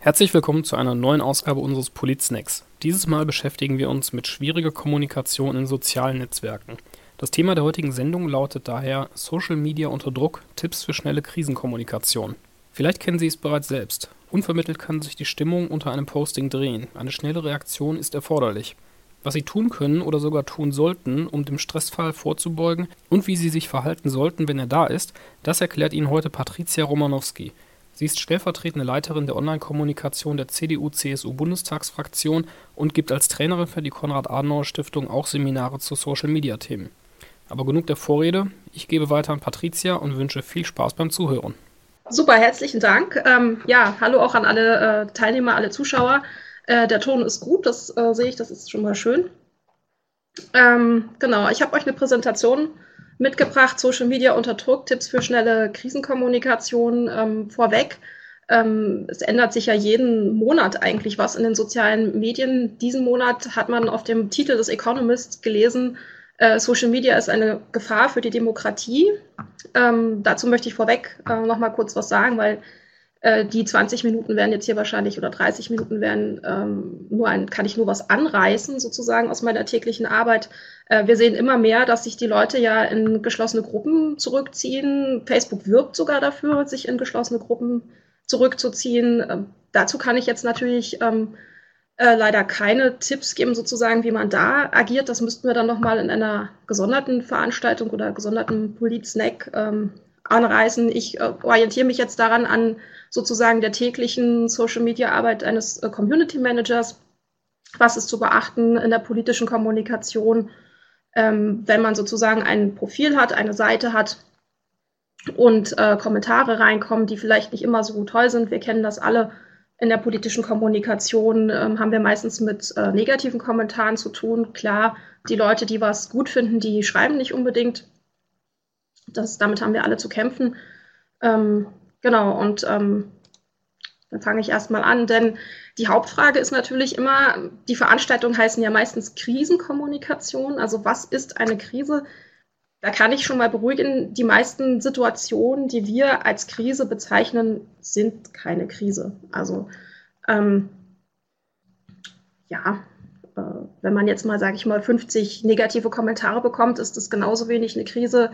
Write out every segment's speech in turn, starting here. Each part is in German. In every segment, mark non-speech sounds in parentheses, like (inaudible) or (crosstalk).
Herzlich willkommen zu einer neuen Ausgabe unseres Polit-Snacks. Dieses Mal beschäftigen wir uns mit schwieriger Kommunikation in sozialen Netzwerken. Das Thema der heutigen Sendung lautet daher Social Media unter Druck, Tipps für schnelle Krisenkommunikation. Vielleicht kennen Sie es bereits selbst. Unvermittelt kann sich die Stimmung unter einem Posting drehen. Eine schnelle Reaktion ist erforderlich. Was Sie tun können oder sogar tun sollten, um dem Stressfall vorzubeugen und wie Sie sich verhalten sollten, wenn er da ist, das erklärt Ihnen heute Patricia Romanowski. Sie ist stellvertretende Leiterin der Online-Kommunikation der CDU-CSU-Bundestagsfraktion und gibt als Trainerin für die Konrad-Adenauer-Stiftung auch Seminare zu Social-Media-Themen. Aber genug der Vorrede, ich gebe weiter an Patricia und wünsche viel Spaß beim Zuhören. Super, herzlichen Dank. Ähm, ja, hallo auch an alle äh, Teilnehmer, alle Zuschauer. Äh, der Ton ist gut, das äh, sehe ich, das ist schon mal schön. Ähm, genau, ich habe euch eine Präsentation mitgebracht, Social Media unter Druck, Tipps für schnelle Krisenkommunikation ähm, vorweg. Ähm, es ändert sich ja jeden Monat eigentlich was in den sozialen Medien. Diesen Monat hat man auf dem Titel des Economist gelesen, äh, Social Media ist eine Gefahr für die Demokratie. Ähm, dazu möchte ich vorweg äh, noch mal kurz was sagen, weil äh, die 20 Minuten werden jetzt hier wahrscheinlich oder 30 Minuten werden ähm, nur ein, kann ich nur was anreißen sozusagen aus meiner täglichen Arbeit. Äh, wir sehen immer mehr, dass sich die Leute ja in geschlossene Gruppen zurückziehen. Facebook wirbt sogar dafür, sich in geschlossene Gruppen zurückzuziehen. Ähm, dazu kann ich jetzt natürlich ähm, äh, leider keine Tipps geben, sozusagen, wie man da agiert. Das müssten wir dann nochmal in einer gesonderten Veranstaltung oder gesonderten Polit-Snack ähm, anreißen. Ich äh, orientiere mich jetzt daran an sozusagen der täglichen Social-Media-Arbeit eines äh, Community Managers. Was ist zu beachten in der politischen Kommunikation, ähm, wenn man sozusagen ein Profil hat, eine Seite hat und äh, Kommentare reinkommen, die vielleicht nicht immer so toll sind. Wir kennen das alle. In der politischen Kommunikation ähm, haben wir meistens mit äh, negativen Kommentaren zu tun. Klar, die Leute, die was gut finden, die schreiben nicht unbedingt. Das, damit haben wir alle zu kämpfen. Ähm, genau, und ähm, dann fange ich erstmal an, denn die Hauptfrage ist natürlich immer, die Veranstaltungen heißen ja meistens Krisenkommunikation. Also was ist eine Krise? Da kann ich schon mal beruhigen, die meisten Situationen, die wir als Krise bezeichnen, sind keine Krise. Also ähm, ja, äh, wenn man jetzt mal, sage ich mal, 50 negative Kommentare bekommt, ist das genauso wenig eine Krise,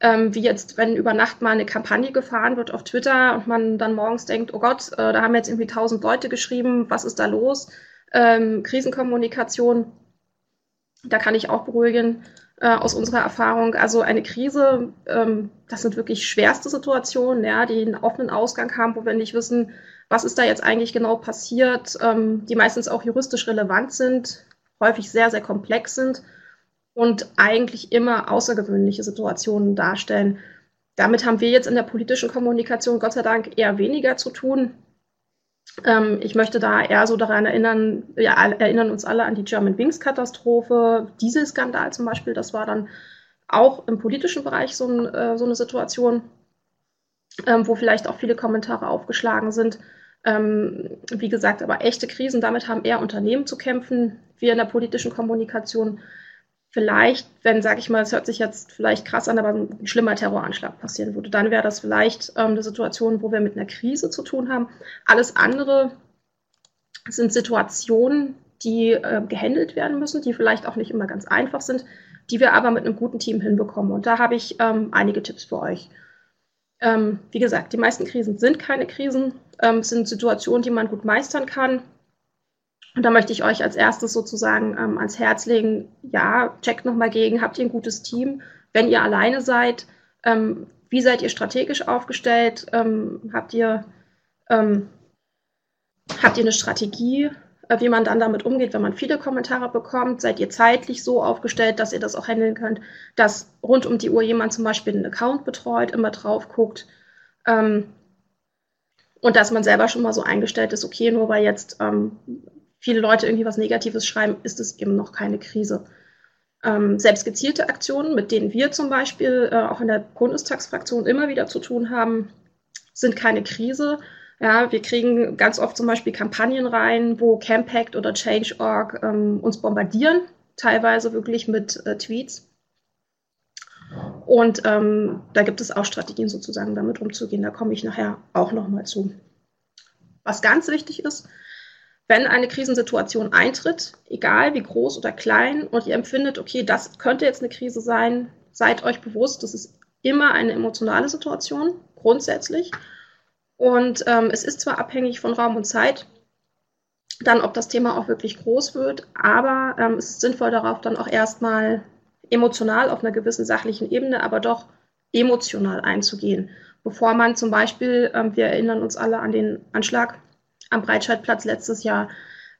ähm, wie jetzt, wenn über Nacht mal eine Kampagne gefahren wird auf Twitter und man dann morgens denkt, oh Gott, äh, da haben jetzt irgendwie tausend Leute geschrieben, was ist da los? Ähm, Krisenkommunikation, da kann ich auch beruhigen äh, aus unserer Erfahrung. Also eine Krise, ähm, das sind wirklich schwerste Situationen, ja, die einen offenen Ausgang haben, wo wir nicht wissen, was ist da jetzt eigentlich genau passiert, ähm, die meistens auch juristisch relevant sind, häufig sehr, sehr komplex sind und eigentlich immer außergewöhnliche Situationen darstellen. Damit haben wir jetzt in der politischen Kommunikation Gott sei Dank eher weniger zu tun. Ähm, ich möchte da eher so daran erinnern, ja, erinnern uns alle an die German Wings Katastrophe, Dieselskandal zum Beispiel, das war dann auch im politischen Bereich so, ein, äh, so eine Situation, ähm, wo vielleicht auch viele Kommentare aufgeschlagen sind. Ähm, wie gesagt, aber echte Krisen, damit haben eher Unternehmen zu kämpfen. Wir in der politischen Kommunikation vielleicht, wenn, sag ich mal, es hört sich jetzt vielleicht krass an, aber ein schlimmer Terroranschlag passieren würde, dann wäre das vielleicht ähm, eine Situation, wo wir mit einer Krise zu tun haben. Alles andere sind Situationen, die äh, gehandelt werden müssen, die vielleicht auch nicht immer ganz einfach sind, die wir aber mit einem guten Team hinbekommen. Und da habe ich ähm, einige Tipps für euch. Ähm, wie gesagt, die meisten Krisen sind keine Krisen, ähm, sind Situationen, die man gut meistern kann. Und da möchte ich euch als erstes sozusagen ähm, ans Herz legen, ja, checkt nochmal gegen, habt ihr ein gutes Team? Wenn ihr alleine seid, ähm, wie seid ihr strategisch aufgestellt? Ähm, habt, ihr, ähm, habt ihr eine Strategie, äh, wie man dann damit umgeht, wenn man viele Kommentare bekommt? Seid ihr zeitlich so aufgestellt, dass ihr das auch handeln könnt, dass rund um die Uhr jemand zum Beispiel einen Account betreut, immer drauf guckt? Ähm, und dass man selber schon mal so eingestellt ist, okay, nur weil jetzt ähm, viele Leute irgendwie was Negatives schreiben, ist es eben noch keine Krise. Ähm, selbst gezielte Aktionen, mit denen wir zum Beispiel äh, auch in der Bundestagsfraktion immer wieder zu tun haben, sind keine Krise. Ja, wir kriegen ganz oft zum Beispiel Kampagnen rein, wo Campact oder Change.org ähm, uns bombardieren, teilweise wirklich mit äh, Tweets. Und ähm, da gibt es auch Strategien sozusagen, damit umzugehen. Da komme ich nachher auch nochmal zu. Was ganz wichtig ist, wenn eine Krisensituation eintritt, egal wie groß oder klein, und ihr empfindet, okay, das könnte jetzt eine Krise sein, seid euch bewusst, das ist immer eine emotionale Situation, grundsätzlich. Und ähm, es ist zwar abhängig von Raum und Zeit, dann, ob das Thema auch wirklich groß wird, aber ähm, es ist sinnvoll darauf dann auch erstmal emotional auf einer gewissen sachlichen Ebene, aber doch emotional einzugehen, bevor man zum Beispiel, ähm, wir erinnern uns alle an den Anschlag am Breitscheidplatz letztes Jahr.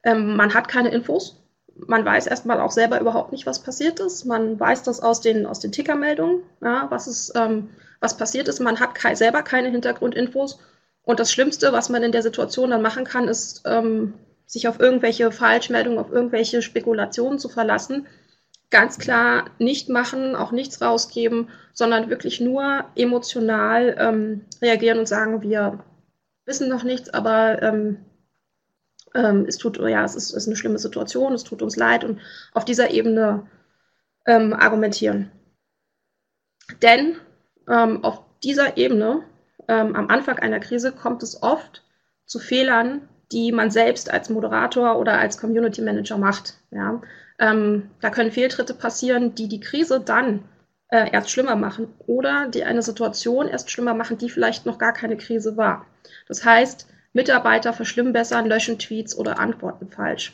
Ähm, man hat keine Infos. Man weiß erstmal auch selber überhaupt nicht, was passiert ist. Man weiß das aus den, aus den Tickermeldungen, ja, was, ist, ähm, was passiert ist. Man hat ke selber keine Hintergrundinfos. Und das Schlimmste, was man in der Situation dann machen kann, ist, ähm, sich auf irgendwelche Falschmeldungen, auf irgendwelche Spekulationen zu verlassen. Ganz klar nicht machen, auch nichts rausgeben, sondern wirklich nur emotional ähm, reagieren und sagen, wir wissen noch nichts, aber ähm, ähm, es tut, ja, es ist, ist, eine schlimme Situation, es tut uns leid und auf dieser Ebene ähm, argumentieren. Denn ähm, auf dieser Ebene, ähm, am Anfang einer Krise, kommt es oft zu Fehlern, die man selbst als Moderator oder als Community Manager macht. Ja? Ähm, da können Fehltritte passieren, die die Krise dann äh, erst schlimmer machen oder die eine Situation erst schlimmer machen, die vielleicht noch gar keine Krise war. Das heißt, Mitarbeiter verschlimmbessern, löschen Tweets oder antworten falsch.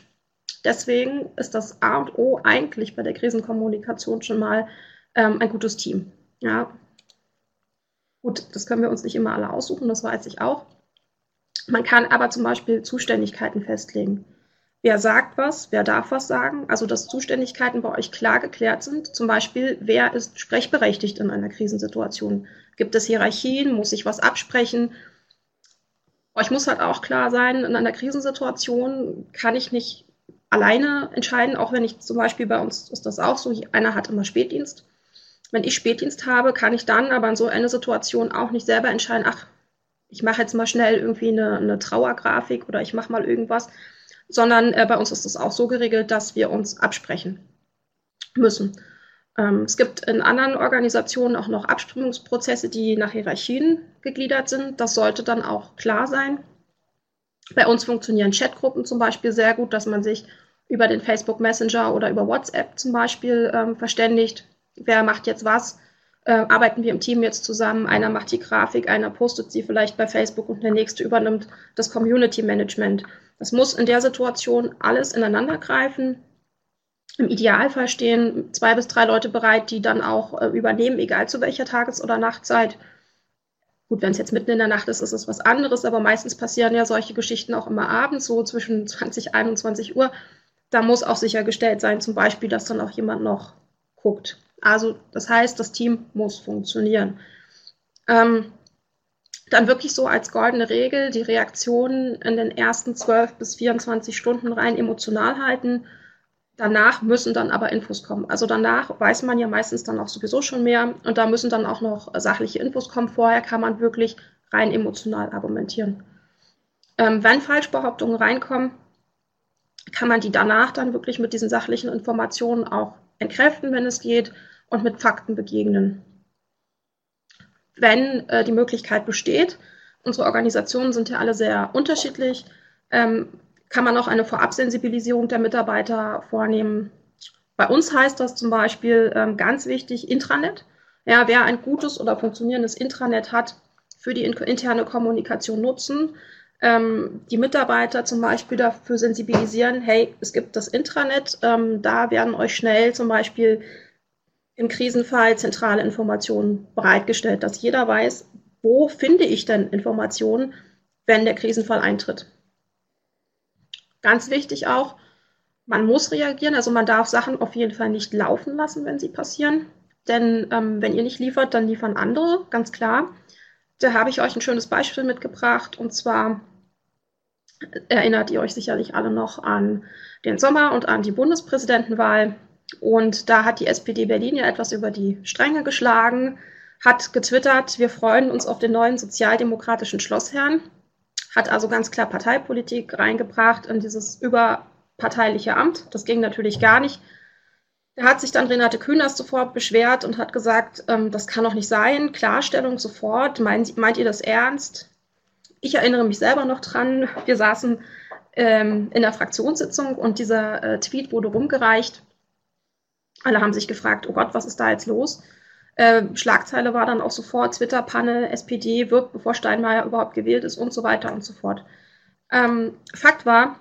Deswegen ist das A und O eigentlich bei der Krisenkommunikation schon mal ähm, ein gutes Team. Ja. Gut, das können wir uns nicht immer alle aussuchen, das weiß ich auch. Man kann aber zum Beispiel Zuständigkeiten festlegen. Wer sagt was, wer darf was sagen? Also, dass Zuständigkeiten bei euch klar geklärt sind. Zum Beispiel, wer ist sprechberechtigt in einer Krisensituation? Gibt es Hierarchien? Muss ich was absprechen? Euch muss halt auch klar sein, in einer Krisensituation kann ich nicht alleine entscheiden, auch wenn ich zum Beispiel bei uns ist das auch so, einer hat immer Spätdienst. Wenn ich Spätdienst habe, kann ich dann aber in so einer Situation auch nicht selber entscheiden, ach, ich mache jetzt mal schnell irgendwie eine, eine Trauergrafik oder ich mache mal irgendwas, sondern äh, bei uns ist es auch so geregelt, dass wir uns absprechen müssen. Ähm, es gibt in anderen Organisationen auch noch Abstimmungsprozesse, die nach Hierarchien gegliedert sind. Das sollte dann auch klar sein. Bei uns funktionieren Chatgruppen zum Beispiel sehr gut, dass man sich über den Facebook Messenger oder über WhatsApp zum Beispiel ähm, verständigt. Wer macht jetzt was? Äh, arbeiten wir im Team jetzt zusammen? Einer macht die Grafik, einer postet sie vielleicht bei Facebook und der nächste übernimmt das Community Management. Das muss in der Situation alles ineinander greifen. Im Idealfall stehen zwei bis drei Leute bereit, die dann auch äh, übernehmen, egal zu welcher Tages- oder Nachtzeit. Gut, wenn es jetzt mitten in der Nacht ist, ist es was anderes, aber meistens passieren ja solche Geschichten auch immer abends, so zwischen 20 und 21 Uhr. Da muss auch sichergestellt sein, zum Beispiel, dass dann auch jemand noch guckt. Also, das heißt, das Team muss funktionieren. Ähm, dann wirklich so als goldene Regel die Reaktionen in den ersten 12 bis 24 Stunden rein emotional halten Danach müssen dann aber Infos kommen. Also danach weiß man ja meistens dann auch sowieso schon mehr und da müssen dann auch noch sachliche Infos kommen. Vorher kann man wirklich rein emotional argumentieren. Ähm, wenn Falschbehauptungen reinkommen, kann man die danach dann wirklich mit diesen sachlichen Informationen auch entkräften, wenn es geht, und mit Fakten begegnen. Wenn äh, die Möglichkeit besteht, unsere Organisationen sind ja alle sehr unterschiedlich, ähm, kann man auch eine Vorabsensibilisierung der Mitarbeiter vornehmen. Bei uns heißt das zum Beispiel ähm, ganz wichtig Intranet. Ja, wer ein gutes oder funktionierendes Intranet hat, für die interne Kommunikation nutzen. Ähm, die Mitarbeiter zum Beispiel dafür sensibilisieren, hey, es gibt das Intranet, ähm, da werden euch schnell zum Beispiel im Krisenfall zentrale Informationen bereitgestellt, dass jeder weiß, wo finde ich denn Informationen, wenn der Krisenfall eintritt. Ganz wichtig auch, man muss reagieren, also man darf Sachen auf jeden Fall nicht laufen lassen, wenn sie passieren. Denn ähm, wenn ihr nicht liefert, dann liefern andere, ganz klar. Da habe ich euch ein schönes Beispiel mitgebracht. Und zwar erinnert ihr euch sicherlich alle noch an den Sommer und an die Bundespräsidentenwahl. Und da hat die SPD Berlin ja etwas über die Stränge geschlagen, hat getwittert, wir freuen uns auf den neuen sozialdemokratischen Schlossherrn hat also ganz klar Parteipolitik reingebracht in dieses überparteiliche Amt. Das ging natürlich gar nicht. Da hat sich dann Renate Künast sofort beschwert und hat gesagt, ähm, das kann doch nicht sein. Klarstellung sofort. Meint, meint ihr das ernst? ich erinnere mich selber noch dran, wir saßen ähm, in der Fraktionssitzung und dieser äh, Tweet wurde rumgereicht. Alle haben sich gefragt, oh Gott, was ist da jetzt los? Äh, Schlagzeile war dann auch sofort, Twitter-Panne, SPD wirkt, bevor Steinmeier überhaupt gewählt ist und so weiter und so fort. Ähm, Fakt war,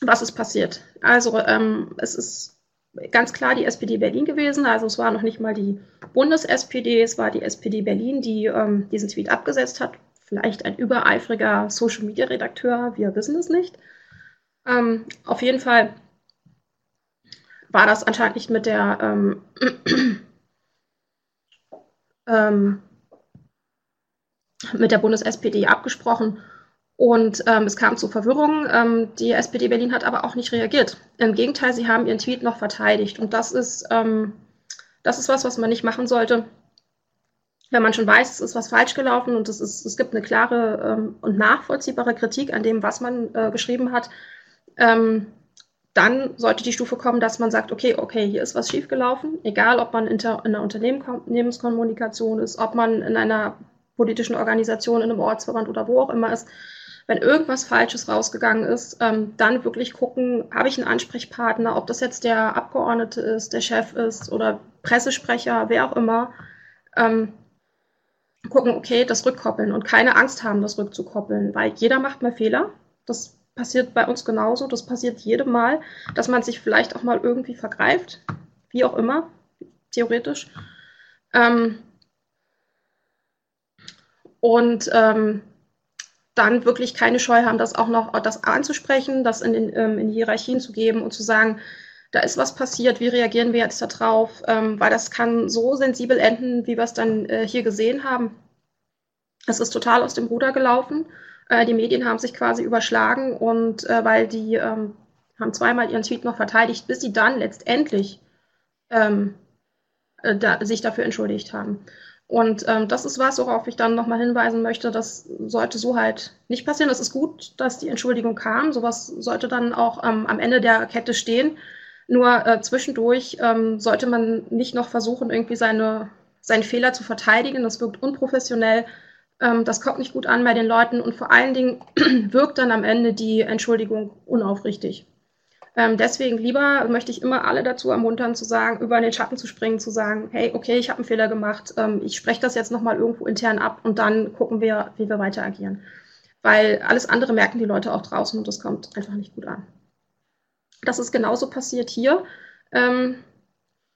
was ist passiert? Also ähm, es ist ganz klar die SPD Berlin gewesen. Also es war noch nicht mal die Bundes-SPD, es war die SPD Berlin, die ähm, diesen Tweet abgesetzt hat. Vielleicht ein übereifriger Social-Media-Redakteur, wir wissen es nicht. Ähm, auf jeden Fall war das anscheinend nicht mit der ähm, (clears throat) ähm mit der Bundes-SPD abgesprochen. Und ähm, es kam zu Verwirrung. Ähm, die SPD Berlin hat aber auch nicht reagiert. Im Gegenteil, sie haben ihren Tweet noch verteidigt. Und das ist, ähm, das ist was, was man nicht machen sollte. Wenn man schon weiß, es ist was falsch gelaufen und es, ist, es gibt eine klare ähm, und nachvollziehbare Kritik an dem, was man äh, geschrieben hat, ähm, dann sollte die Stufe kommen, dass man sagt, okay, okay, hier ist was schiefgelaufen, egal ob man in, in einer Unternehmenskommunikation ist, ob man in einer politischen Organisation, in einem Ortsverband oder wo auch immer ist, wenn irgendwas Falsches rausgegangen ist, ähm, dann wirklich gucken, habe ich einen Ansprechpartner, ob das jetzt der Abgeordnete ist, der Chef ist oder Pressesprecher, wer auch immer. Ähm, gucken, okay, das rückkoppeln und keine Angst haben, das rückzukoppeln, weil jeder macht mal Fehler. Das passiert bei uns genauso. Das passiert jedem Mal, dass man sich vielleicht auch mal irgendwie vergreift, wie auch immer, theoretisch. Ähm, und ähm, dann wirklich keine Scheu haben, das auch noch das anzusprechen, das in, den, ähm, in Hierarchien zu geben und zu sagen, da ist was passiert, wie reagieren wir jetzt darauf, ähm, weil das kann so sensibel enden, wie wir es dann äh, hier gesehen haben. Es ist total aus dem Ruder gelaufen. Äh, die Medien haben sich quasi überschlagen und äh, weil die ähm, haben zweimal ihren Tweet noch verteidigt, bis sie dann letztendlich ähm, äh, da, sich dafür entschuldigt haben. Und ähm, das ist was, worauf ich dann nochmal hinweisen möchte. Das sollte so halt nicht passieren. Es ist gut, dass die Entschuldigung kam. Sowas sollte dann auch ähm, am Ende der Kette stehen. Nur äh, zwischendurch ähm, sollte man nicht noch versuchen, irgendwie seine, seinen Fehler zu verteidigen. Das wirkt unprofessionell. Ähm, das kommt nicht gut an bei den Leuten. Und vor allen Dingen (clears throat) wirkt dann am Ende die Entschuldigung unaufrichtig. Ähm, deswegen lieber möchte ich immer alle dazu ermuntern, zu sagen, über den Schatten zu springen, zu sagen, hey, okay, ich habe einen Fehler gemacht, ähm, ich spreche das jetzt nochmal irgendwo intern ab und dann gucken wir, wie wir weiter agieren. Weil alles andere merken die Leute auch draußen und das kommt einfach nicht gut an. Das ist genauso passiert hier. Ähm,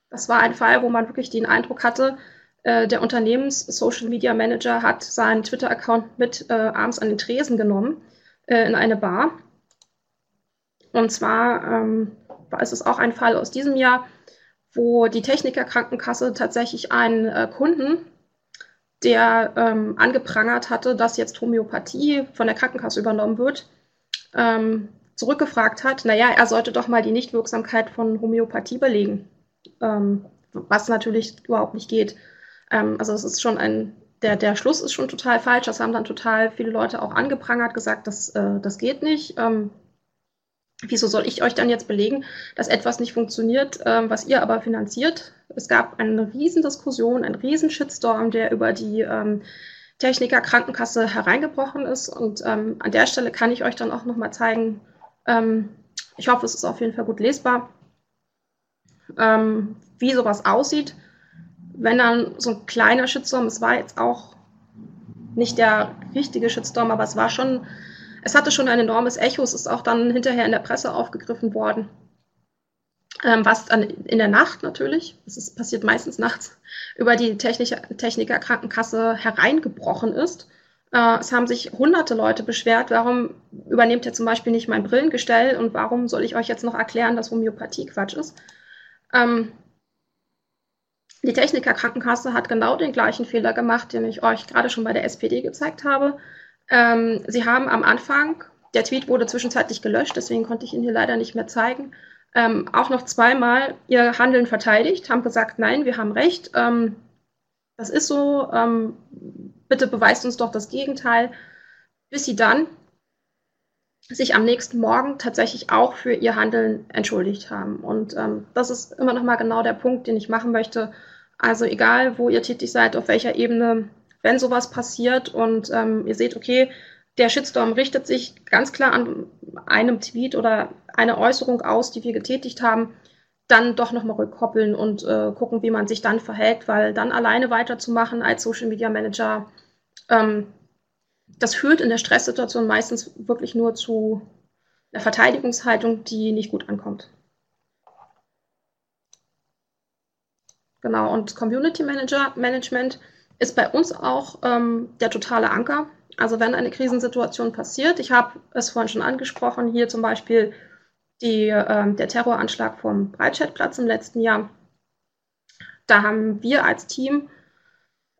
das war ein Fall, wo man wirklich den Eindruck hatte, äh, der Unternehmens-Social Media Manager hat seinen Twitter-Account mit äh, abends an den Tresen genommen äh, in eine Bar und zwar ähm, ist es auch ein Fall aus diesem Jahr, wo die Techniker Krankenkasse tatsächlich einen äh, Kunden, der ähm, angeprangert hatte, dass jetzt Homöopathie von der Krankenkasse übernommen wird, ähm, zurückgefragt hat, naja, er sollte doch mal die Nichtwirksamkeit von Homöopathie belegen, ähm, was natürlich überhaupt nicht geht. Ähm, also es ist schon ein, der, der Schluss ist schon total falsch, das haben dann total viele Leute auch angeprangert, gesagt, das, äh, das geht nicht. Ähm, Wieso soll ich euch dann jetzt belegen, dass etwas nicht funktioniert, ähm, was ihr aber finanziert? Es gab eine Riesendiskussion, einen riesen Shitstorm, der über die ähm, Techniker Krankenkasse hereingebrochen ist. Und ähm, an der Stelle kann ich euch dann auch nochmal zeigen, ähm, ich hoffe, es ist auf jeden Fall gut lesbar, ähm, wie sowas aussieht. Wenn dann so ein kleiner Shitstorm, es war jetzt auch nicht der richtige Shitstorm, aber es war schon es hatte schon ein enormes Echo, es ist auch dann hinterher in der Presse aufgegriffen worden. Ähm, was dann in der Nacht natürlich, ist, passiert meistens nachts, über die Techniker, Techniker Krankenkasse hereingebrochen ist. Äh, es haben sich hunderte Leute beschwert, warum übernehmt ihr zum Beispiel nicht mein Brillengestell und warum soll ich euch jetzt noch erklären, dass Homöopathie Quatsch ist. Ähm, die Techniker Krankenkasse hat genau den gleichen Fehler gemacht, den ich euch gerade schon bei der SPD gezeigt habe. Ähm, sie haben am Anfang, der Tweet wurde zwischenzeitlich gelöscht, deswegen konnte ich ihn hier leider nicht mehr zeigen, ähm, auch noch zweimal ihr Handeln verteidigt, haben gesagt, nein, wir haben recht, ähm, das ist so, ähm, bitte beweist uns doch das Gegenteil, bis sie dann sich am nächsten Morgen tatsächlich auch für ihr Handeln entschuldigt haben. Und ähm, das ist immer noch mal genau der Punkt, den ich machen möchte. Also egal, wo ihr tätig seid, auf welcher Ebene, wenn sowas passiert und ähm, ihr seht, okay, der Shitstorm richtet sich ganz klar an einem Tweet oder eine Äußerung aus, die wir getätigt haben, dann doch nochmal rückkoppeln und äh, gucken, wie man sich dann verhält, weil dann alleine weiterzumachen als Social Media Manager, ähm, das führt in der Stresssituation meistens wirklich nur zu einer Verteidigungshaltung, die nicht gut ankommt. Genau, und Community Manager Management ist bei uns auch ähm, der totale Anker. Also wenn eine Krisensituation passiert, ich habe es vorhin schon angesprochen, hier zum Beispiel die, äh, der Terroranschlag vom Breitscheidplatz im letzten Jahr. Da haben wir als Team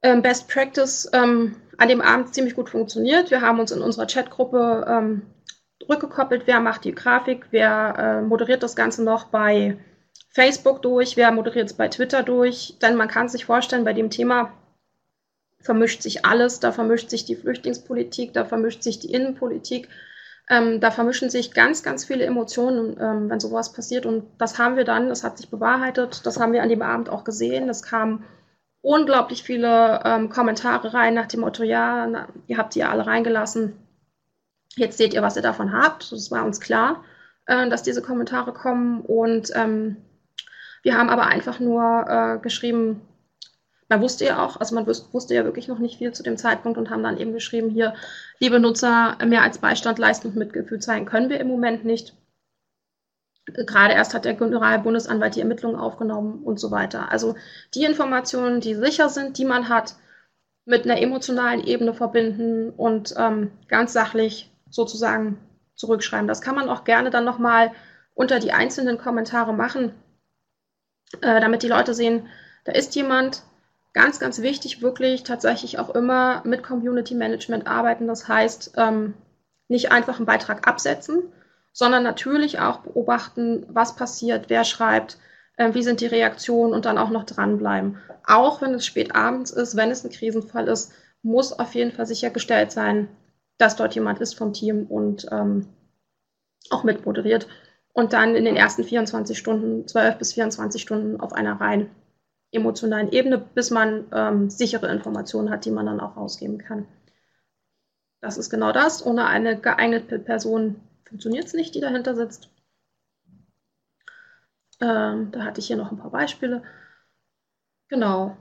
ähm, Best Practice ähm, an dem Abend ziemlich gut funktioniert. Wir haben uns in unserer Chatgruppe ähm, rückgekoppelt, wer macht die Grafik, wer äh, moderiert das Ganze noch bei Facebook durch, wer moderiert es bei Twitter durch. Denn man kann sich vorstellen, bei dem Thema vermischt sich alles. Da vermischt sich die Flüchtlingspolitik, da vermischt sich die Innenpolitik. Ähm, da vermischen sich ganz, ganz viele Emotionen, ähm, wenn sowas passiert. Und das haben wir dann, das hat sich bewahrheitet, das haben wir an dem Abend auch gesehen. Es kamen unglaublich viele ähm, Kommentare rein nach dem Motto, ja, na, ihr habt die ja alle reingelassen. Jetzt seht ihr, was ihr davon habt. Das war uns klar, äh, dass diese Kommentare kommen. Und ähm, wir haben aber einfach nur äh, geschrieben, man wusste ja auch, also man wusste ja wirklich noch nicht viel zu dem Zeitpunkt und haben dann eben geschrieben, hier, liebe Nutzer, mehr als Beistand leisten und Mitgefühl zeigen können wir im Moment nicht. Gerade erst hat der Generalbundesanwalt die Ermittlungen aufgenommen und so weiter. Also die Informationen, die sicher sind, die man hat, mit einer emotionalen Ebene verbinden und ähm, ganz sachlich sozusagen zurückschreiben. Das kann man auch gerne dann nochmal unter die einzelnen Kommentare machen, äh, damit die Leute sehen, da ist jemand, Ganz, ganz wichtig, wirklich tatsächlich auch immer mit Community Management arbeiten. Das heißt, ähm, nicht einfach einen Beitrag absetzen, sondern natürlich auch beobachten, was passiert, wer schreibt, äh, wie sind die Reaktionen und dann auch noch dranbleiben. Auch wenn es spät abends ist, wenn es ein Krisenfall ist, muss auf jeden Fall sichergestellt sein, dass dort jemand ist vom Team und ähm, auch mitmoderiert und dann in den ersten 24 Stunden, 12 bis 24 Stunden auf einer rein emotionalen Ebene, bis man ähm, sichere Informationen hat, die man dann auch rausgeben kann. Das ist genau das. Ohne eine geeignete Person funktioniert es nicht, die dahinter sitzt. Ähm, da hatte ich hier noch ein paar Beispiele. Genau.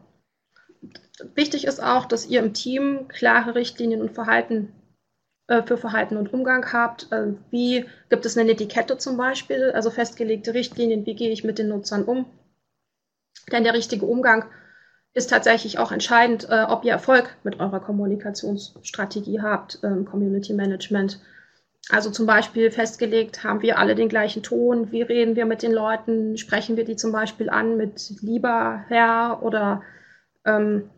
Wichtig ist auch, dass ihr im Team klare Richtlinien und Verhalten äh, für Verhalten und Umgang habt. Äh, wie gibt es eine Etikette zum Beispiel, also festgelegte Richtlinien, wie gehe ich mit den Nutzern um? Denn der richtige Umgang ist tatsächlich auch entscheidend, äh, ob ihr Erfolg mit eurer Kommunikationsstrategie habt, ähm, Community Management. Also zum Beispiel festgelegt, haben wir alle den gleichen Ton, wie reden wir mit den Leuten, sprechen wir die zum Beispiel an mit lieber Herr oder ähm,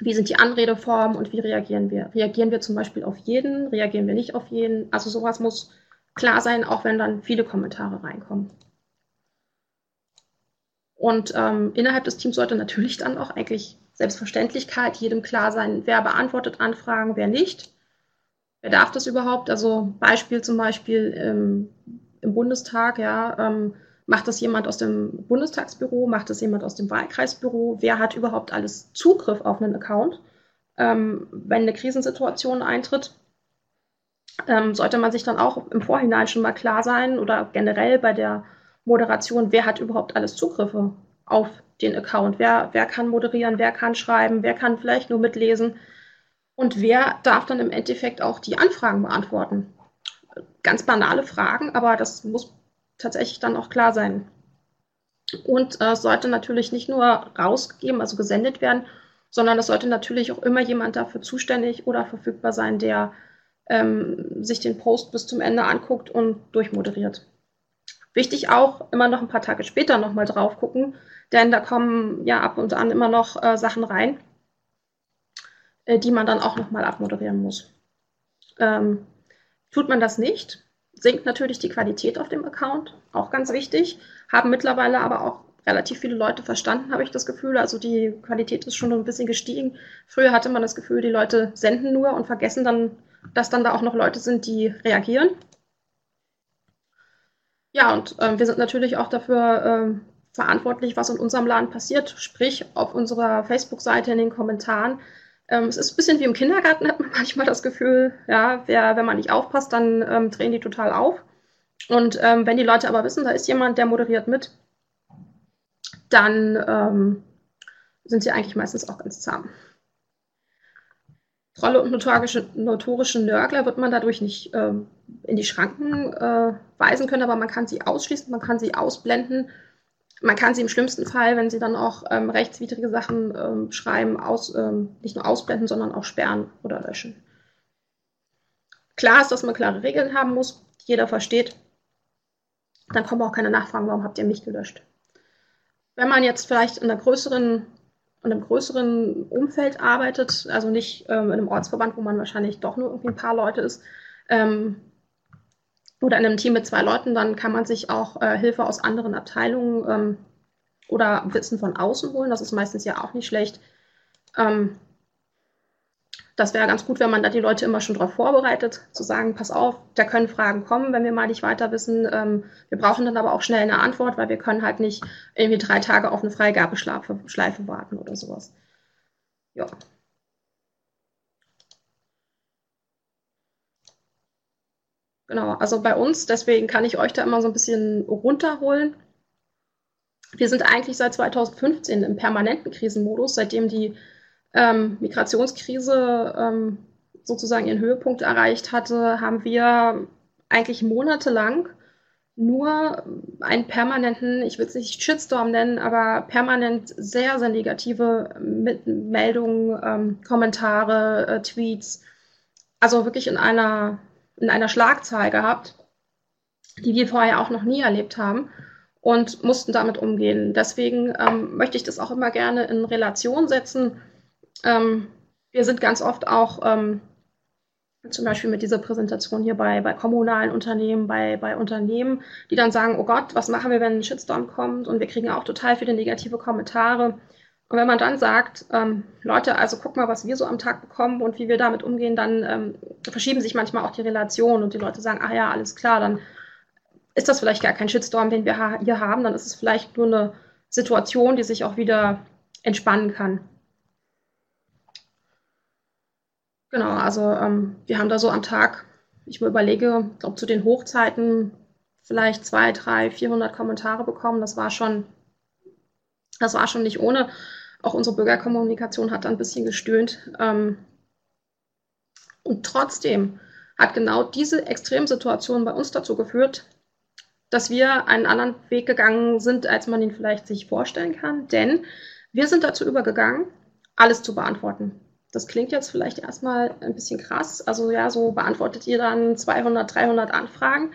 wie sind die Anredeformen und wie reagieren wir? Reagieren wir zum Beispiel auf jeden, reagieren wir nicht auf jeden? Also sowas muss klar sein, auch wenn dann viele Kommentare reinkommen. Und ähm, innerhalb des Teams sollte natürlich dann auch eigentlich Selbstverständlichkeit jedem klar sein, wer beantwortet Anfragen, wer nicht. Wer darf das überhaupt? Also Beispiel zum Beispiel ähm, im Bundestag, ja, ähm, macht das jemand aus dem Bundestagsbüro, macht das jemand aus dem Wahlkreisbüro? Wer hat überhaupt alles Zugriff auf einen Account? Ähm, wenn eine Krisensituation eintritt, ähm, sollte man sich dann auch im Vorhinein schon mal klar sein oder generell bei der Moderation, wer hat überhaupt alles Zugriffe auf den Account? Wer, wer kann moderieren, wer kann schreiben, wer kann vielleicht nur mitlesen und wer darf dann im Endeffekt auch die Anfragen beantworten? Ganz banale Fragen, aber das muss tatsächlich dann auch klar sein. Und äh, sollte natürlich nicht nur rausgegeben, also gesendet werden, sondern es sollte natürlich auch immer jemand dafür zuständig oder verfügbar sein, der ähm, sich den Post bis zum Ende anguckt und durchmoderiert. Wichtig auch, immer noch ein paar Tage später nochmal drauf gucken, denn da kommen ja ab und an immer noch äh, Sachen rein, äh, die man dann auch nochmal abmoderieren muss. Ähm, tut man das nicht, sinkt natürlich die Qualität auf dem Account, auch ganz wichtig. Haben mittlerweile aber auch relativ viele Leute verstanden, habe ich das Gefühl. Also die Qualität ist schon ein bisschen gestiegen. Früher hatte man das Gefühl, die Leute senden nur und vergessen dann, dass dann da auch noch Leute sind, die reagieren. Ja, und ähm, wir sind natürlich auch dafür ähm, verantwortlich, was in unserem Land passiert. Sprich, auf unserer Facebook-Seite in den Kommentaren Ähm, es ist ein bisschen wie im Kindergarten, hat man (laughs) manchmal das Gefühl, ja, wer, wenn man nicht aufpasst, dann ähm, drehen die total auf. Und ähm, wenn die Leute aber wissen, da ist jemand, der moderiert mit, dann ähm, sind sie eigentlich meistens auch ganz zahm. Trolle und notorische, notorische Nörgler wird man dadurch nicht ähm, in die Schranken äh, weisen können, aber man kann sie ausschließen, man kann sie ausblenden. Man kann sie im schlimmsten Fall, wenn sie dann auch ähm, rechtswidrige Sachen ähm, schreiben, aus, ähm, nicht nur ausblenden, sondern auch sperren oder löschen. Klar ist, dass man klare Regeln haben muss, die jeder versteht. Dann kommen auch keine Nachfragen, warum habt ihr mich gelöscht. Wenn man jetzt vielleicht in einer größeren in einem größeren Umfeld arbeitet, also nicht ähm, in einem Ortsverband, wo man wahrscheinlich doch nur irgendwie ein paar Leute ist, ähm, oder in einem Team mit zwei Leuten, dann kann man sich auch äh, Hilfe aus anderen Abteilungen ähm, oder Wissen von außen holen. Das ist meistens ja auch nicht schlecht. Ähm, das wäre ganz gut, wenn man da die Leute immer schon darauf vorbereitet, zu sagen, pass auf, da können Fragen kommen, wenn wir mal nicht weiter wissen. Ähm, wir brauchen dann aber auch schnell eine Antwort, weil wir können halt nicht irgendwie drei Tage auf eine Freigabeschleife warten oder sowas. Ja. Genau, also bei uns, deswegen kann ich euch da immer so ein bisschen runterholen. Wir sind eigentlich seit 2015 im permanenten Krisenmodus, seitdem die ähm, Migrationskrise ähm, sozusagen ihren Höhepunkt erreicht hatte, haben wir eigentlich monatelang nur einen permanenten, ich will es nicht Shitstorm nennen, aber permanent sehr, sehr negative Meldungen, ähm, Kommentare, äh, Tweets, also wirklich in einer, in einer Schlagzahl gehabt, die wir vorher auch noch nie erlebt haben und mussten damit umgehen. Deswegen ähm, möchte ich das auch immer gerne in Relation setzen ähm, wir sind ganz oft auch ähm, zum Beispiel mit dieser Präsentation hier bei, bei kommunalen Unternehmen, bei, bei Unternehmen, die dann sagen, oh Gott, was machen wir, wenn ein Shitstorm kommt? Und wir kriegen auch total viele negative Kommentare. Und wenn man dann sagt, ähm, Leute, also guck mal, was wir so am Tag bekommen und wie wir damit umgehen, dann ähm, verschieben sich manchmal auch die Relationen und die Leute sagen, ah ja, alles klar, dann ist das vielleicht gar kein Shitstorm, den wir hier haben, dann ist es vielleicht nur eine Situation, die sich auch wieder entspannen kann. Genau, also ähm, wir haben da so am Tag, ich mir überlege, glaube zu den Hochzeiten vielleicht zwei, drei, 400 Kommentare bekommen. Das war schon, das war schon nicht ohne. Auch unsere Bürgerkommunikation hat ein bisschen gestöhnt. Ähm, und trotzdem hat genau diese Extremsituation bei uns dazu geführt, dass wir einen anderen Weg gegangen sind, als man ihn vielleicht sich vorstellen kann. Denn wir sind dazu übergegangen, alles zu beantworten. Das klingt jetzt vielleicht erstmal ein bisschen krass. Also ja, so beantwortet ihr dann 200, 300 Anfragen.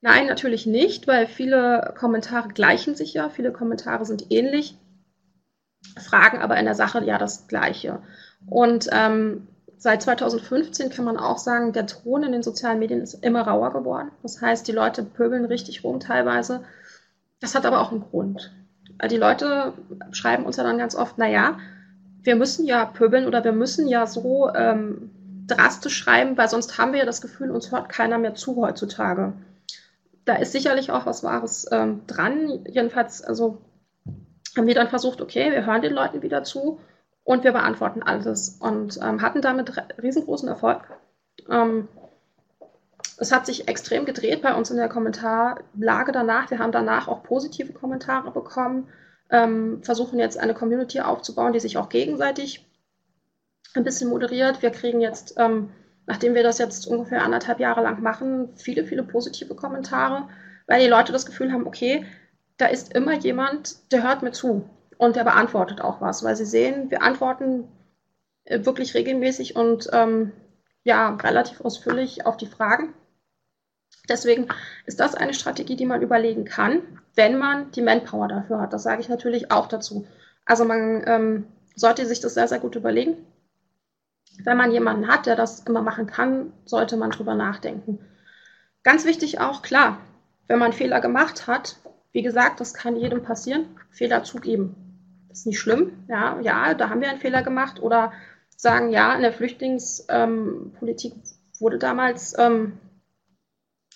Nein, natürlich nicht, weil viele Kommentare gleichen sich ja, viele Kommentare sind ähnlich, fragen aber in der Sache ja das Gleiche. Und ähm, seit 2015 kann man auch sagen, der Ton in den sozialen Medien ist immer rauer geworden. Das heißt, die Leute pöbeln richtig rum teilweise. Das hat aber auch einen Grund. Die Leute schreiben uns ja dann ganz oft, naja, wir müssen ja pöbeln oder wir müssen ja so ähm, drastisch schreiben, weil sonst haben wir ja das Gefühl, uns hört keiner mehr zu heutzutage. Da ist sicherlich auch was Wahres ähm, dran. Jedenfalls, also haben wir dann versucht, okay, wir hören den Leuten wieder zu und wir beantworten alles und ähm, hatten damit riesengroßen Erfolg. Ähm, es hat sich extrem gedreht bei uns in der Kommentarlage danach. Wir haben danach auch positive Kommentare bekommen ähm, versuchen jetzt eine Community aufzubauen, die sich auch gegenseitig ein bisschen moderiert. Wir kriegen jetzt, ähm, nachdem wir das jetzt ungefähr anderthalb Jahre lang machen, viele, viele positive Kommentare, weil die Leute das Gefühl haben, okay, da ist immer jemand, der hört mir zu und der beantwortet auch was, weil sie sehen, wir antworten äh, wirklich regelmäßig und ähm, ja, relativ ausführlich auf die Fragen. Deswegen ist das eine Strategie, die man überlegen kann, wenn man die Manpower dafür hat. Das sage ich natürlich auch dazu. Also man ähm, sollte sich das sehr, sehr gut überlegen. Wenn man jemanden hat, der das immer machen kann, sollte man drüber nachdenken. Ganz wichtig auch, klar, wenn man Fehler gemacht hat, wie gesagt, das kann jedem passieren, Fehler zugeben. Das ist nicht schlimm. Ja, ja, da haben wir einen Fehler gemacht. Oder sagen, ja, in der Flüchtlingspolitik wurde damals ähm,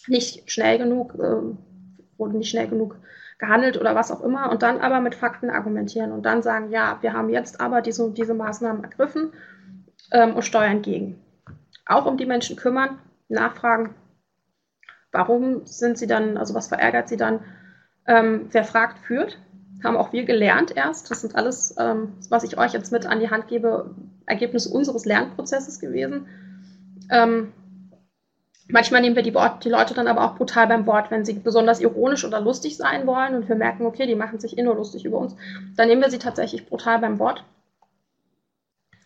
nicht schnell genug, äh, wurde nicht schnell genug gehandelt oder was auch immer und dann aber mit Fakten argumentieren und dann sagen, ja, wir haben jetzt aber diese diese Maßnahmen ergriffen ähm, und steuern gegen. Auch um die Menschen kümmern, nachfragen, warum sind sie dann, also was verärgert sie dann, ähm, wer fragt, führt. Haben auch wir gelernt erst. Das sind alles, ähm, was ich euch jetzt mit an die Hand gebe, Ergebnisse unseres Lernprozesses gewesen. Ähm, manchmal nehmen wir die, die, Leute dann aber auch brutal beim Wort, wenn sie besonders ironisch oder lustig sein wollen und wir merken, okay, die machen sich eh nur lustig über uns. Dann nehmen wir sie tatsächlich brutal beim Wort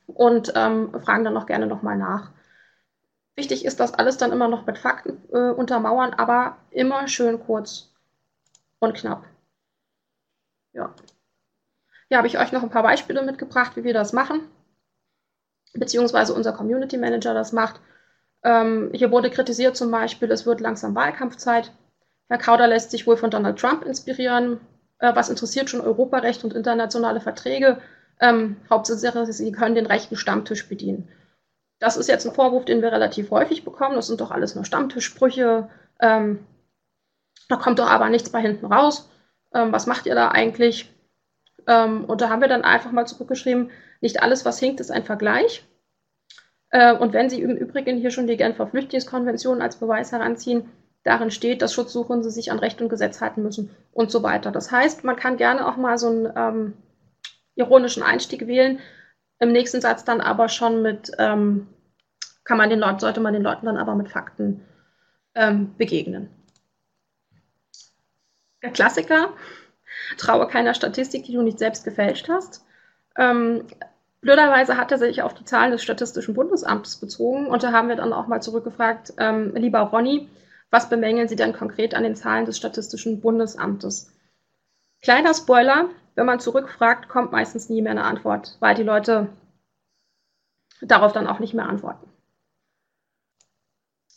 und ähm, fragen dann auch gerne nochmal nach. Wichtig ist, dass alles dann immer noch mit Fakten äh, untermauern, aber immer schön kurz und knapp. Ja. Hier habe ich euch noch ein paar Beispiele mitgebracht, wie wir das machen, beziehungsweise unser Community Manager das macht. Ähm, hier wurde kritisiert zum Beispiel, es wird langsam Wahlkampfzeit. Herr Kauder lässt sich wohl von Donald Trump inspirieren. Äh, was interessiert schon Europarecht und internationale Verträge? Ähm, Hauptsache, sie können den rechten Stammtisch bedienen. Das ist jetzt ein Vorwurf, den wir relativ häufig bekommen. Das sind doch alles nur Stammtischsprüche. Ähm, da kommt doch aber nichts bei hinten raus. Ähm, was macht ihr da eigentlich? Ähm, und da haben wir dann einfach mal zurückgeschrieben, nicht alles, was hinkt, ist ein Vergleich. Äh, und wenn Sie im Übrigen hier schon die Genfer Flüchtlingskonvention als Beweis heranziehen, darin steht, dass Schutzsuchende sich an Recht und Gesetz halten müssen und so weiter. Das heißt, man kann gerne auch mal so einen ähm, ironischen Einstieg wählen, im nächsten Satz dann aber schon mit, ähm, kann man den Leuten, sollte man den Leuten dann aber mit Fakten ähm, begegnen. Der Klassiker, traue keiner Statistik, die du nicht selbst gefälscht hast. Ähm, blöderweise hat er sich auf die Zahlen des Statistischen Bundesamtes bezogen und da haben wir dann auch mal zurückgefragt, ähm, lieber Ronny, was bemängeln Sie denn konkret an den Zahlen des Statistischen Bundesamtes? Kleiner Spoiler, wenn man zurückfragt, kommt meistens nie mehr eine Antwort, weil die Leute darauf dann auch nicht mehr antworten.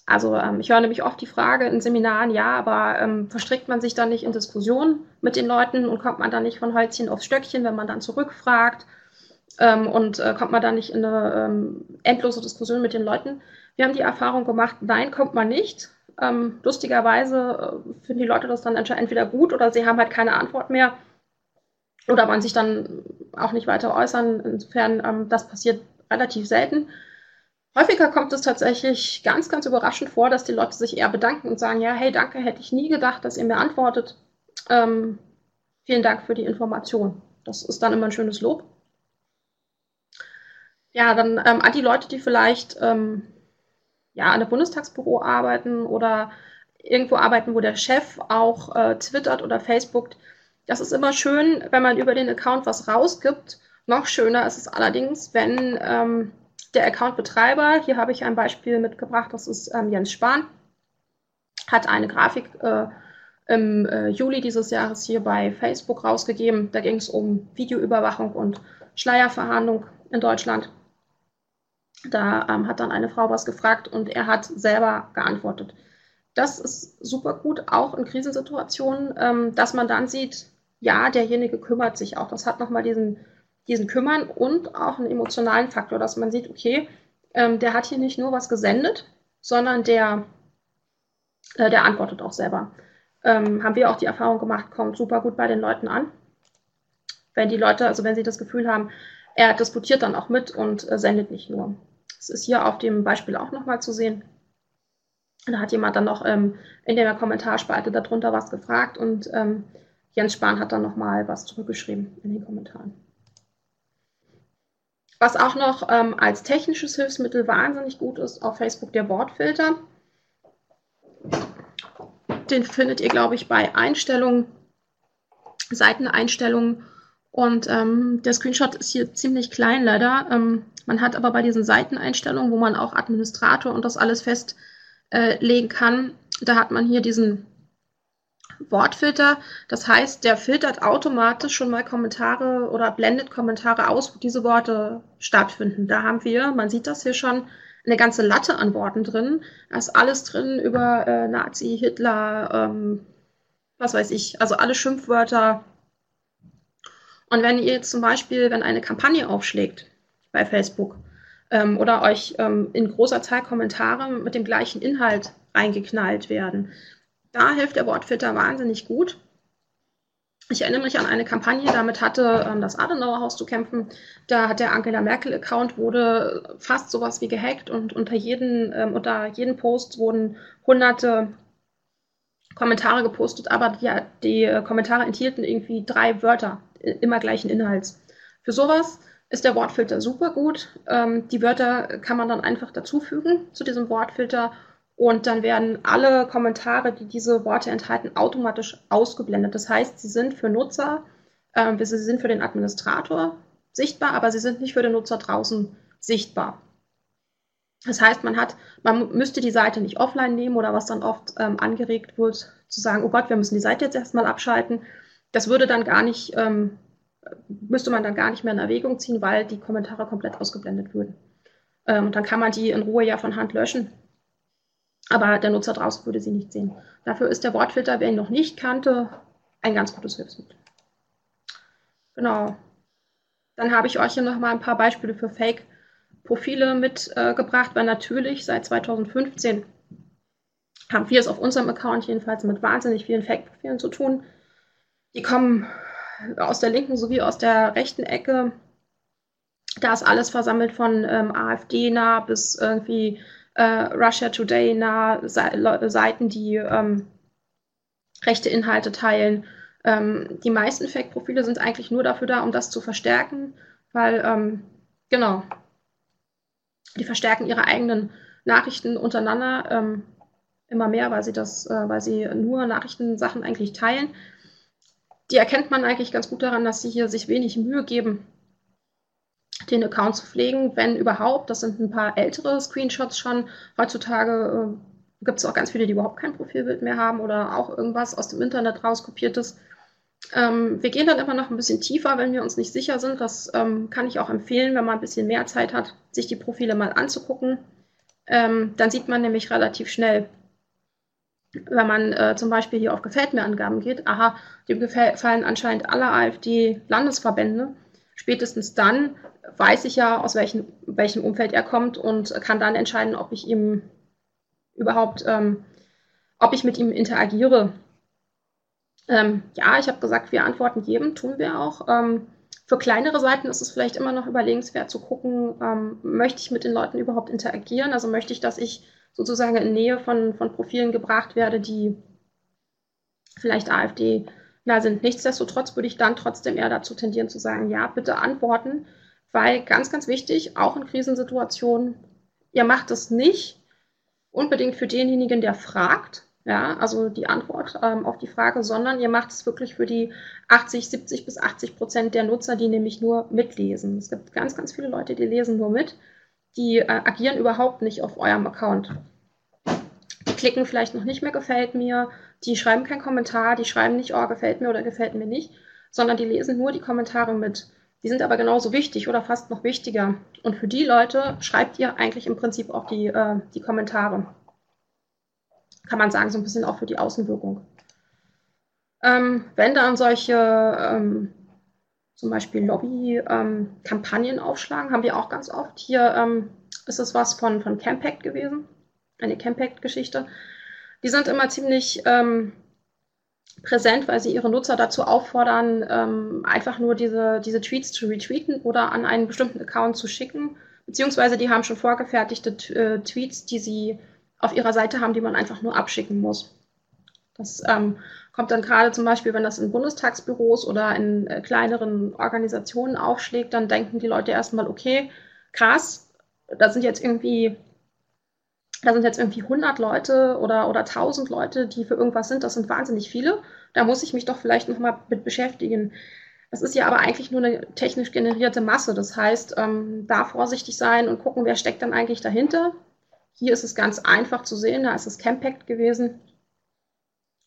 Also ähm, ich höre nämlich oft die Frage in Seminaren, ja, aber ähm, verstrickt man sich dann nicht in Diskussionen mit den Leuten und kommt man dann nicht von Holzchen aufs Stöckchen, wenn man dann zurückfragt ähm, und äh, kommt man dann nicht in eine ähm, endlose Diskussion mit den Leuten? Wir haben die Erfahrung gemacht, nein, kommt man nicht. Ähm, lustigerweise äh, finden die Leute das dann entweder gut oder sie haben halt keine Antwort mehr oder wollen sich dann auch nicht weiter äußern. Insofern, ähm, das passiert relativ selten. Häufiger kommt es tatsächlich ganz, ganz überraschend vor, dass die Leute sich eher bedanken und sagen, ja, hey, danke, hätte ich nie gedacht, dass ihr mir antwortet. Ähm, vielen Dank für die Information. Das ist dann immer ein schönes Lob. Ja, dann ähm, an die Leute, die vielleicht ähm, ja, an der Bundestagsbüro arbeiten oder irgendwo arbeiten, wo der Chef auch äh, twittert oder Facebookt. Das ist immer schön, wenn man über den Account was rausgibt. Noch schöner ist es allerdings, wenn ähm, der Accountbetreiber, hier habe ich ein Beispiel mitgebracht, das ist ähm, Jens Spahn, hat eine Grafik äh, im äh, Juli dieses Jahres hier bei Facebook rausgegeben. Da ging es um Videoüberwachung und Schleierverhandlung in Deutschland. Da ähm, hat dann eine Frau was gefragt und er hat selber geantwortet. Das ist super gut, auch in Krisensituationen, ähm, dass man dann sieht, ja, derjenige kümmert sich auch. Das hat nochmal diesen, diesen Kümmern und auch einen emotionalen Faktor, dass man sieht, okay, ähm, der hat hier nicht nur was gesendet, sondern der, äh, der antwortet auch selber. Ähm, haben wir auch die Erfahrung gemacht, kommt super gut bei den Leuten an. Wenn die Leute, also wenn sie das Gefühl haben, er diskutiert dann auch mit und äh, sendet nicht nur. Das ist hier auf dem Beispiel auch nochmal zu sehen. Da hat jemand dann noch ähm, in der Kommentarspalte darunter was gefragt und ähm, Jens Spahn hat dann nochmal was zurückgeschrieben in den Kommentaren. Was auch noch ähm, als technisches Hilfsmittel wahnsinnig gut ist, auf Facebook der Wortfilter. Den findet ihr, glaube ich, bei Einstellungen, Seiteneinstellungen. Und ähm, der Screenshot ist hier ziemlich klein leider. Ähm, man hat aber bei diesen Seiteneinstellungen, wo man auch Administrator und das alles festlegen kann, da hat man hier diesen Wortfilter. Das heißt, der filtert automatisch schon mal Kommentare oder blendet Kommentare aus, wo diese Worte stattfinden. Da haben wir, man sieht das hier schon, eine ganze Latte an Worten drin. Da ist alles drin über äh, Nazi, Hitler, ähm, was weiß ich, also alle Schimpfwörter. Und wenn ihr jetzt zum Beispiel, wenn eine Kampagne aufschlägt, bei Facebook ähm, oder euch ähm, in großer Zahl Kommentare mit dem gleichen Inhalt reingeknallt werden. Da hilft der Wortfilter wahnsinnig gut. Ich erinnere mich an eine Kampagne, damit hatte ähm, das Adenauerhaus zu kämpfen. Da hat der Angela Merkel-Account wurde fast sowas wie gehackt und unter jeden, ähm, unter jeden Post wurden hunderte Kommentare gepostet, aber die, die äh, Kommentare enthielten irgendwie drei Wörter immer gleichen Inhalts. Für sowas ist der Wortfilter super gut. Ähm, die Wörter kann man dann einfach dazufügen zu diesem Wortfilter und dann werden alle Kommentare, die diese Worte enthalten, automatisch ausgeblendet. Das heißt, sie sind für Nutzer, äh, sie sind für den Administrator sichtbar, aber sie sind nicht für den Nutzer draußen sichtbar. Das heißt, man hat, man müsste die Seite nicht offline nehmen oder was dann oft ähm, angeregt wird, zu sagen, oh Gott, wir müssen die Seite jetzt erstmal abschalten. Das würde dann gar nicht, ähm, müsste man dann gar nicht mehr in Erwägung ziehen, weil die Kommentare komplett ausgeblendet würden. Ähm, und dann kann man die in Ruhe ja von Hand löschen aber der Nutzer draußen würde sie nicht sehen. Dafür ist der Wortfilter, wer ihn noch nicht kannte, ein ganz gutes Hilfsmittel. Genau. Dann habe ich euch hier nochmal ein paar Beispiele für Fake-Profile mitgebracht, äh, weil natürlich seit 2015 haben wir es auf unserem Account jedenfalls mit wahnsinnig vielen Fake-Profilen zu tun. Die kommen aus der linken sowie aus der rechten Ecke. Da ist alles versammelt von ähm, AfD nah bis irgendwie äh, Russia Today nah Seiten, die ähm, rechte Inhalte teilen. Ähm, die meisten Fake-Profile sind eigentlich nur dafür da, um das zu verstärken, weil, ähm, genau, die verstärken ihre eigenen Nachrichten untereinander ähm, immer mehr, weil sie das, äh, weil sie nur Nachrichtensachen eigentlich teilen. Die erkennt man eigentlich ganz gut daran, dass sie hier sich wenig Mühe geben, den Account zu pflegen, wenn überhaupt. Das sind ein paar ältere Screenshots schon. Heutzutage äh, gibt es auch ganz viele, die überhaupt kein Profilbild mehr haben oder auch irgendwas aus dem Internet rauskopiertes. Ähm, wir gehen dann immer noch ein bisschen tiefer, wenn wir uns nicht sicher sind. Das ähm, kann ich auch empfehlen, wenn man ein bisschen mehr Zeit hat, sich die Profile mal anzugucken. Ähm, dann sieht man nämlich relativ schnell, wenn man äh, zum Beispiel hier auf Gefällt mir Angaben geht, aha, dem gefallen anscheinend alle AfD-Landesverbände. Spätestens dann weiß ich ja, aus welchem, welchem Umfeld er kommt und kann dann entscheiden, ob ich ihm überhaupt, ähm, ob ich mit ihm interagiere. Ähm, ja, ich habe gesagt, wir antworten jedem, tun wir auch. Ähm, für kleinere Seiten ist es vielleicht immer noch überlegenswert zu gucken, ähm, möchte ich mit den Leuten überhaupt interagieren? Also möchte ich, dass ich sozusagen in Nähe von, von Profilen gebracht werde, die vielleicht AfD nah sind. Nichtsdestotrotz würde ich dann trotzdem eher dazu tendieren zu sagen, ja, bitte antworten, weil ganz, ganz wichtig, auch in Krisensituationen, ihr macht es nicht unbedingt für denjenigen, der fragt, ja, also die Antwort ähm, auf die Frage, sondern ihr macht es wirklich für die 80, 70 bis 80 Prozent der Nutzer, die nämlich nur mitlesen. Es gibt ganz, ganz viele Leute, die lesen nur mit, die äh, agieren überhaupt nicht auf eurem Account. Die klicken vielleicht noch nicht mehr gefällt mir, die schreiben keinen Kommentar, die schreiben nicht, oh, gefällt mir oder gefällt mir nicht, sondern die lesen nur die Kommentare mit. Die sind aber genauso wichtig oder fast noch wichtiger. Und für die Leute schreibt ihr eigentlich im Prinzip auch die, äh, die Kommentare. Kann man sagen, so ein bisschen auch für die Außenwirkung. Ähm, wenn dann solche ähm, zum Beispiel Lobby-Kampagnen ähm, aufschlagen, haben wir auch ganz oft. Hier ähm, ist es was von, von Campact gewesen, eine Campact-Geschichte. Die sind immer ziemlich ähm, präsent, weil sie ihre Nutzer dazu auffordern, ähm, einfach nur diese, diese Tweets zu retweeten oder an einen bestimmten Account zu schicken. Beziehungsweise die haben schon vorgefertigte äh, Tweets, die sie auf ihrer Seite haben, die man einfach nur abschicken muss. Das ähm, kommt dann gerade zum Beispiel, wenn das in Bundestagsbüros oder in äh, kleineren Organisationen aufschlägt, dann denken die Leute erstmal, okay, krass, da sind jetzt irgendwie da sind jetzt irgendwie 100 Leute oder, oder 1000 Leute, die für irgendwas sind. Das sind wahnsinnig viele. Da muss ich mich doch vielleicht nochmal mit beschäftigen. Das ist ja aber eigentlich nur eine technisch generierte Masse. Das heißt, ähm, da vorsichtig sein und gucken, wer steckt dann eigentlich dahinter. Hier ist es ganz einfach zu sehen. Da ist es Campact gewesen.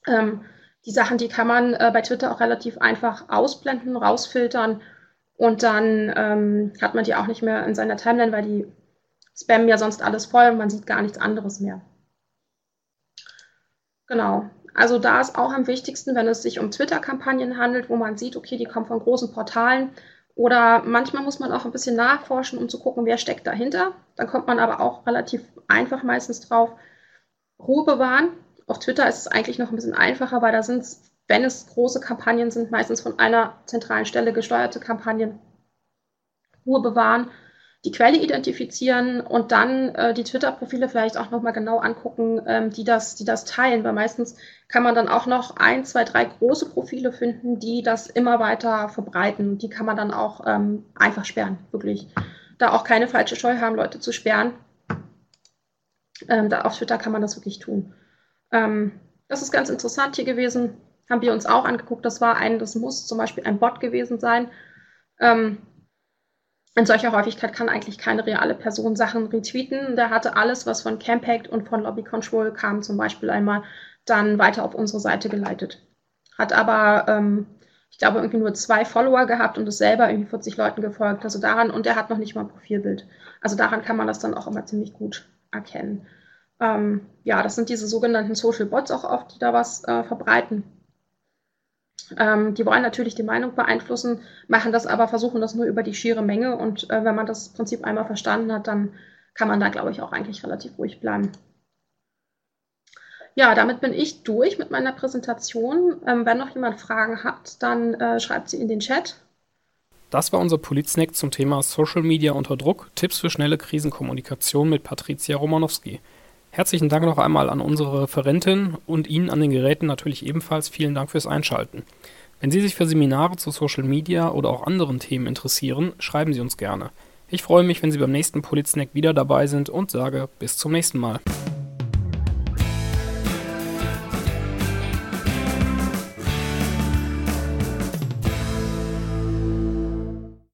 Ähm, die Sachen, die kann man äh, bei Twitter auch relativ einfach ausblenden, rausfiltern. Und dann ähm, hat man die auch nicht mehr in seiner Timeline, weil die spammen ja sonst alles voll und man sieht gar nichts anderes mehr. Genau. Also da ist auch am wichtigsten, wenn es sich um Twitter-Kampagnen handelt, wo man sieht, okay, die kommen von großen Portalen. Oder manchmal muss man auch ein bisschen nachforschen, um zu gucken, wer steckt dahinter. Dann kommt man aber auch relativ einfach meistens drauf. Ruhe bewahren. Auf Twitter ist es eigentlich noch ein bisschen einfacher, weil da sind wenn es große Kampagnen sind, meistens von einer zentralen Stelle gesteuerte Kampagnen, Ruhe bewahren, die Quelle identifizieren und dann äh, die Twitter-Profile vielleicht auch nochmal genau angucken, ähm, die, das, die das teilen, weil meistens kann man dann auch noch ein, zwei, drei große Profile finden, die das immer weiter verbreiten. Die kann man dann auch ähm, einfach sperren, wirklich. Da auch keine falsche Scheu haben, Leute zu sperren. Ähm, da auf Twitter kann man das wirklich tun. Ähm, das ist ganz interessant hier gewesen. Haben wir uns auch angeguckt. Das war ein, das muss zum Beispiel ein Bot gewesen sein. In solcher Häufigkeit kann eigentlich keine reale Person Sachen retweeten. Der hatte alles, was von Campact und von Lobby Control kam, zum Beispiel einmal dann weiter auf unsere Seite geleitet. Hat aber, ähm, ich glaube, irgendwie nur zwei Follower gehabt und ist selber irgendwie 40 Leuten gefolgt. Also daran, und er hat noch nicht mal ein Profilbild. Also daran kann man das dann auch immer ziemlich gut erkennen. Ähm, ja, das sind diese sogenannten Social Bots auch oft, die da was äh, verbreiten. Ähm, die wollen natürlich die Meinung beeinflussen, machen das aber, versuchen das nur über die schiere Menge. Und äh, wenn man das Prinzip einmal verstanden hat, dann kann man da, glaube ich, auch eigentlich relativ ruhig bleiben. Ja, damit bin ich durch mit meiner Präsentation. Ähm, wenn noch jemand Fragen hat, dann äh, schreibt sie in den Chat. Das war unser Politsnack zum Thema Social Media unter Druck, Tipps für schnelle Krisenkommunikation mit Patricia Romanowski. Herzlichen Dank noch einmal an unsere Referentin und Ihnen an den Geräten natürlich ebenfalls vielen Dank fürs Einschalten. Wenn Sie sich für Seminare zu Social Media oder auch anderen Themen interessieren, schreiben Sie uns gerne. Ich freue mich, wenn Sie beim nächsten Politsnack wieder dabei sind und sage bis zum nächsten Mal.